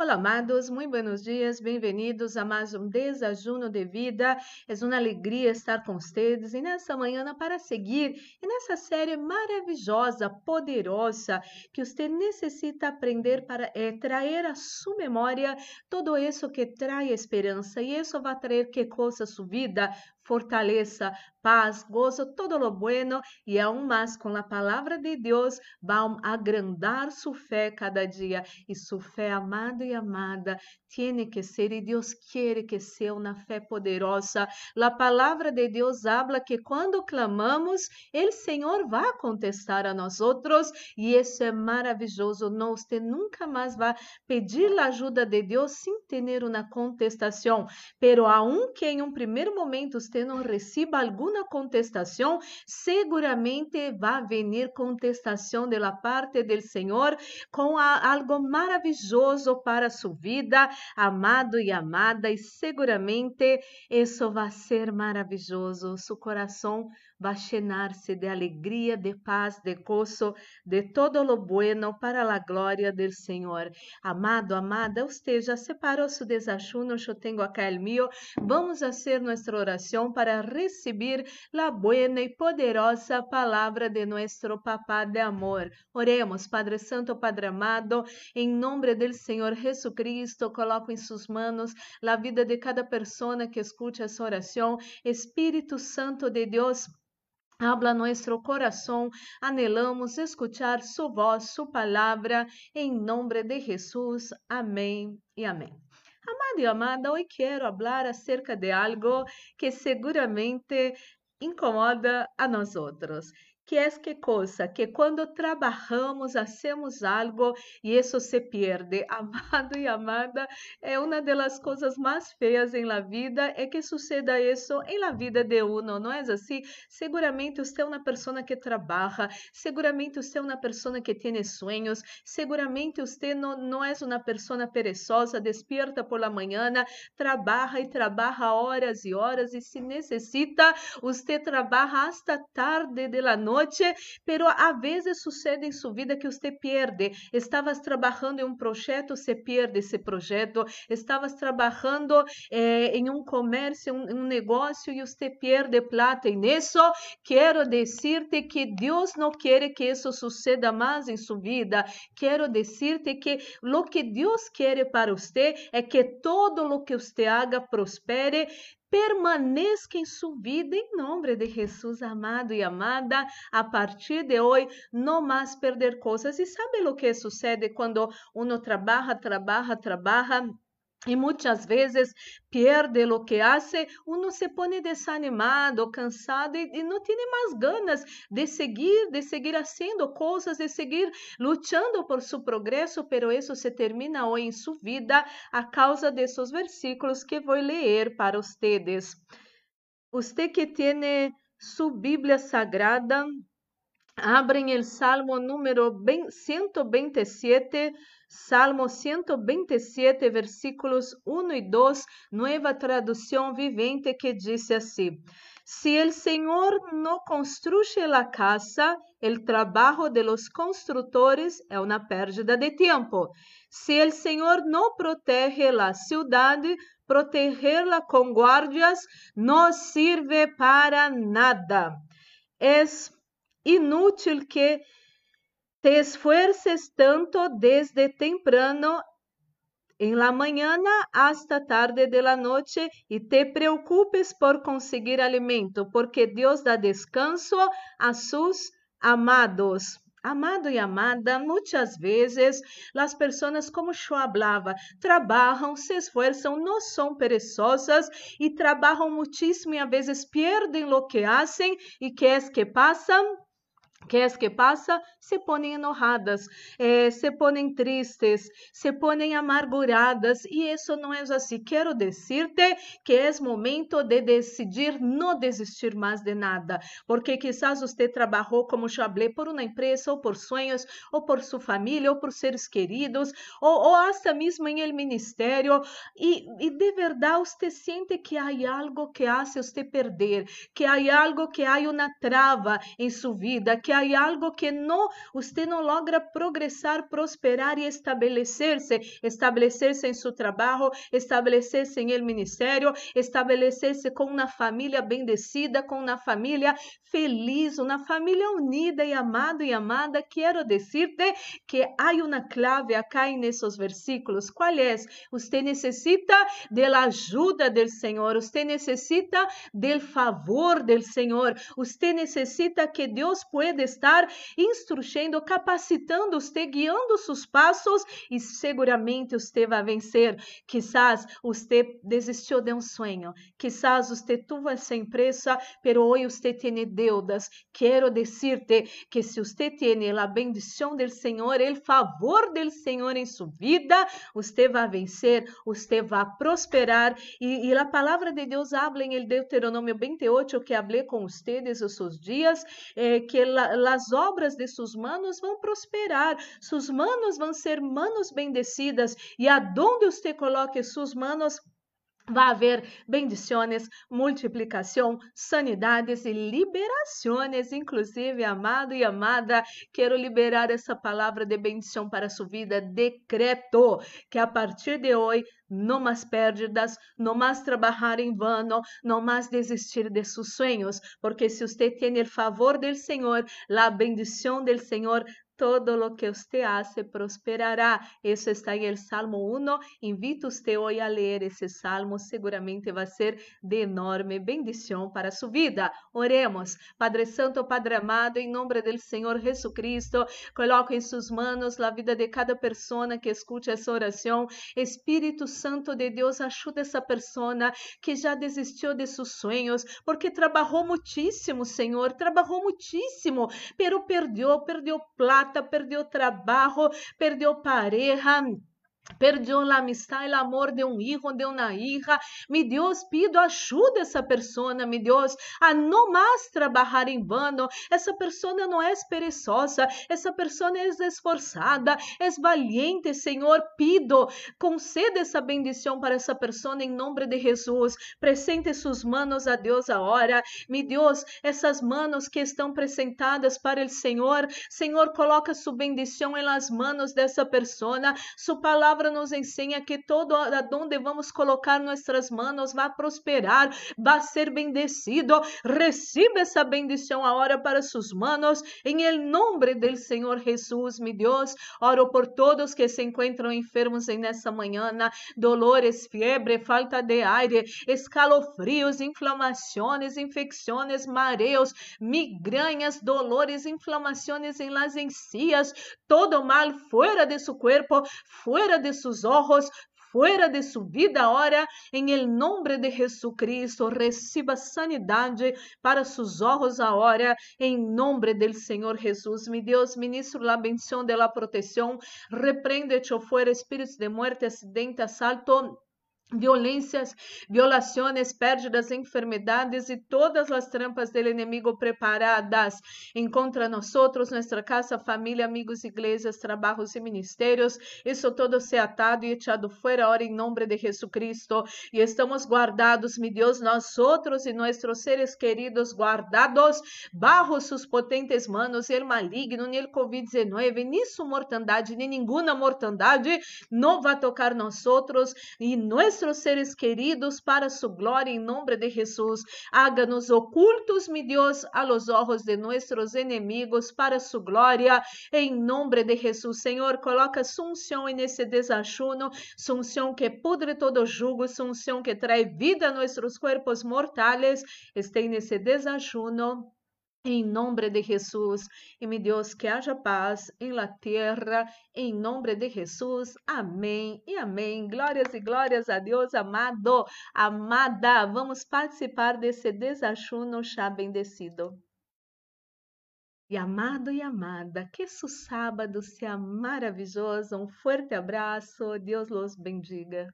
Olá, amados, muito buenos dias, bem-vindos a mais um Desajuno de Vida. É uma alegria estar com vocês e nessa manhã para seguir e nessa série maravilhosa, poderosa, que você necessita aprender para é, trazer à sua memória todo isso que traz esperança e isso vai trazer que coisa sua vida, fortaleza, paz, gozo, todo lo bueno e aún mais com a palavra de Deus vão agrandar sua fé cada dia e sua fé amado e amada tiene que ser e Deus quer que seja uma fé poderosa. A palavra de Deus habla que quando clamamos, o Senhor vai contestar a nós outros e isso é maravilhoso. Não, você nunca mais vai pedir a ajuda de Deus sem ter uma contestação, pero aunque em um primeiro momento você você não receba alguma contestação, seguramente vai vir contestação da parte do Senhor com algo maravilhoso para sua vida, amado e amada, e seguramente isso vai ser maravilhoso. Seu coração vai llenar-se de alegria, de paz, de gozo, de todo lo bueno para a glória do Senhor. Amado, amada, você já separou seu desajuno, eu tenho acá o meu. Vamos fazer nossa oração para receber a buena e poderosa palavra de nosso Papá de amor. Oremos, Padre Santo, Padre amado, em nome do Senhor Jesucristo, coloco em suas mãos a vida de cada pessoa que escute essa oração. Espírito Santo de Deus, Habla nuestro corazón, anhelamos escuchar su voz, su palabra, en nombre de Jesús. Amén y amén. Amado e amada, hoje quero falar acerca de algo que seguramente incomoda a nós outros que é que coisa? Que quando trabalhamos, hacemos algo e isso se perde. Amado e amada, é uma das coisas mais feias em la vida, é que suceda isso em la vida de uno, não é assim? Seguramente você é uma pessoa que trabalha, seguramente você é uma pessoa que tem sonhos, seguramente você não, não é uma pessoa perezosa, despierta por la manhã, trabalha e trabalha horas e horas e se necessita, você trabalha hasta tarde de la noite noite, pero a vezes sucede em sua vida que você perde. Estavas trabalhando em um projeto, você perde esse projeto. Estavas trabalhando eh, em um comércio, um, um negócio e você perde plata. E nisso quero dizer-te que Deus não quer que isso suceda mais em sua vida. Quero dizer-te que o que Deus quer para você é que todo o que você haga prospere permaneça em sua vida em nome de Jesus amado e amada. A partir de hoje, não mais perder coisas. E sabe o que sucede quando uno trabalha, trabalha, trabalha? E muitas vezes perde o que hace, uno se põe desanimado, cansado e, não tem mais ganas de seguir, de seguir fazendo coisas, de seguir lutando por seu progresso, pero isso se termina hoje em sua vida a causa desses versículos que vou ler para vocês. Você que tem sua Bíblia Sagrada, abrem o Salmo número 127, Salmo 127, versículos 1 e 2, nova tradução vivente, que diz assim: Se el Senhor não construye la casa, el trabajo de los constructores é uma pérdida de tempo. Se el Senhor não protege la ciudad, protegerla com guardias não sirve para nada. É inútil que te esfuerces tanto desde temprano en la mañana hasta tarde de la noche y te preocupes por conseguir alimento, porque Deus dá descanso a sus amados. Amado e amada, muitas vezes as pessoas, como eu falava, trabalham, se esforçam, não são perezosas e trabalham muitíssimo e às vezes perdem o que fazem e que é que passam? Que es que pasa? Se ponem enojadas, eh, se ponem tristes, se ponem amarguradas. E isso não é assim. Quero dizer-te que é momento de decidir não desistir mais de nada, porque quizás você trabalhou como falei por uma empresa ou por sonhos ou por sua família ou por seres queridos ou, hasta mesmo em el ministério. E, e de verdade você sente que há algo que hace você perder, que há algo que há uma trava em sua vida, que que há algo que não, você não logra progressar, prosperar e estabelecer-se, estabelecer-se em seu trabalho, estabelecer-se em el ministério, estabelecer-se com uma família bendecida, com uma família feliz, uma família unida e amada e amada. Quero dizer-te que há uma clave acá nesses versículos. Qual é? Você necessita da ajuda do Senhor, você necessita do favor do Senhor, você necessita que Deus pueda estar instruindo, capacitando você, guiando seus passos e seguramente você vai vencer. Quizás você desistiu de um sonho, quizás você teve essa empresa, pero hoje você tem deudas. Quero dizer-te que se você tem a bendição do Senhor, o favor do Senhor em sua vida, você vai vencer, você vai prosperar. E, e a palavra de Deus habla em Deuteronômio 28 que hablé com ustedes os seus dias, eh, que la, as obras de seus manos vão prosperar, seus manos vão ser manos bendecidas, e aonde você coloque suas manos, vai haver bendições, multiplicação, sanidades e liberações, inclusive, amado e amada, quero liberar essa palavra de bendição para sua vida, decreto que a partir de hoje não mais pérdidas, não mais trabalhar em vano, não mais desistir de seus sonhos, porque se você tem o favor do Senhor, a bendição do Senhor todo lo que usted hace prosperará. Eso está en el Salmo 1. Invito usted hoy a leer ese salmo, seguramente va a ser de enorme bendición para su vida. Oremos. Padre Santo, Padre amado, em nome do Senhor Jesucristo, coloco em suas manos a vida de cada pessoa que escute essa oração. Espírito Santo de Deus, ajuda essa pessoa que já desistiu de seus sonhos, porque trabalhou muitíssimo, Senhor, trabalhou muitíssimo, pero perdeu, perdeu plata perdeu trabalho, perdeu pareja Perdió la amistad, el amor de un hijo, de una hija. Mi Dios, pido ajuda essa persona, mi Deus, a não mais trabalhar em vano. Essa persona não é perezosa, essa persona é esforçada, é valiente, Senhor. Pido, conceda essa bendição para essa persona em nome de Jesus. Presente suas manos a Deus agora. Mi Deus, essas manos que estão presentadas para o Senhor, Senhor, coloca sua bendição em las manos dessa persona. Sua palavra palavra nos ensina que todo onde vamos colocar nossas mãos vai prosperar, vai ser bendecido. Receba essa bendição agora para suas mãos, em nome do Senhor Jesus, meu Deus. Oro por todos que se encontram enfermos nessa manhã, dolores, febre, falta de aire, escalofrios, inflamações, infecções, mareos, migrañas, dolores, inflamações em las encías, todo mal fora de seu corpo, fora de sus ojos, fuera de su vida ahora, en el nombre de Jesucristo, reciba sanidade para sus ojos ahora, en nombre del Señor Jesús. Mi Dios, ministro la bendición de la protección, reprende, echo fuera espíritus de muerte, accidente, asalto, violências, violações, pérdidas, enfermidades e todas as trampas do inimigo preparadas encontra nós outros, nossa casa, família, amigos, igrejas, trabalhos e ministérios. Isso todo se atado e echado fora, ora em nome de Jesucristo. E estamos guardados, meu Deus, nós outros e nossos seres queridos guardados bajo sus potentes manos, el maligno, nem el COVID-19, nem sua mortandade, nem nenhuma mortandade não vai tocar nós outros e nós nuestros seres queridos para su gloria en nombre de Jesús. Háganos ocultos, mi Dios, a los ojos de nuestros enemigos para su gloria en nombre de Jesús. Senhor, coloca sunção nesse desajuno, sunção que pudre todo jugo, sunção que trae vida a nossos corpos mortais. Esté nesse desajuno em nome de Jesus, e me Deus que haja paz em la terra, em nome de Jesus, amém e amém. Glórias e glórias a Deus, amado, amada. Vamos participar desse desajuno já bendecido. E amado e amada, que su sábado seja maravilhoso. Um forte abraço, Deus los bendiga.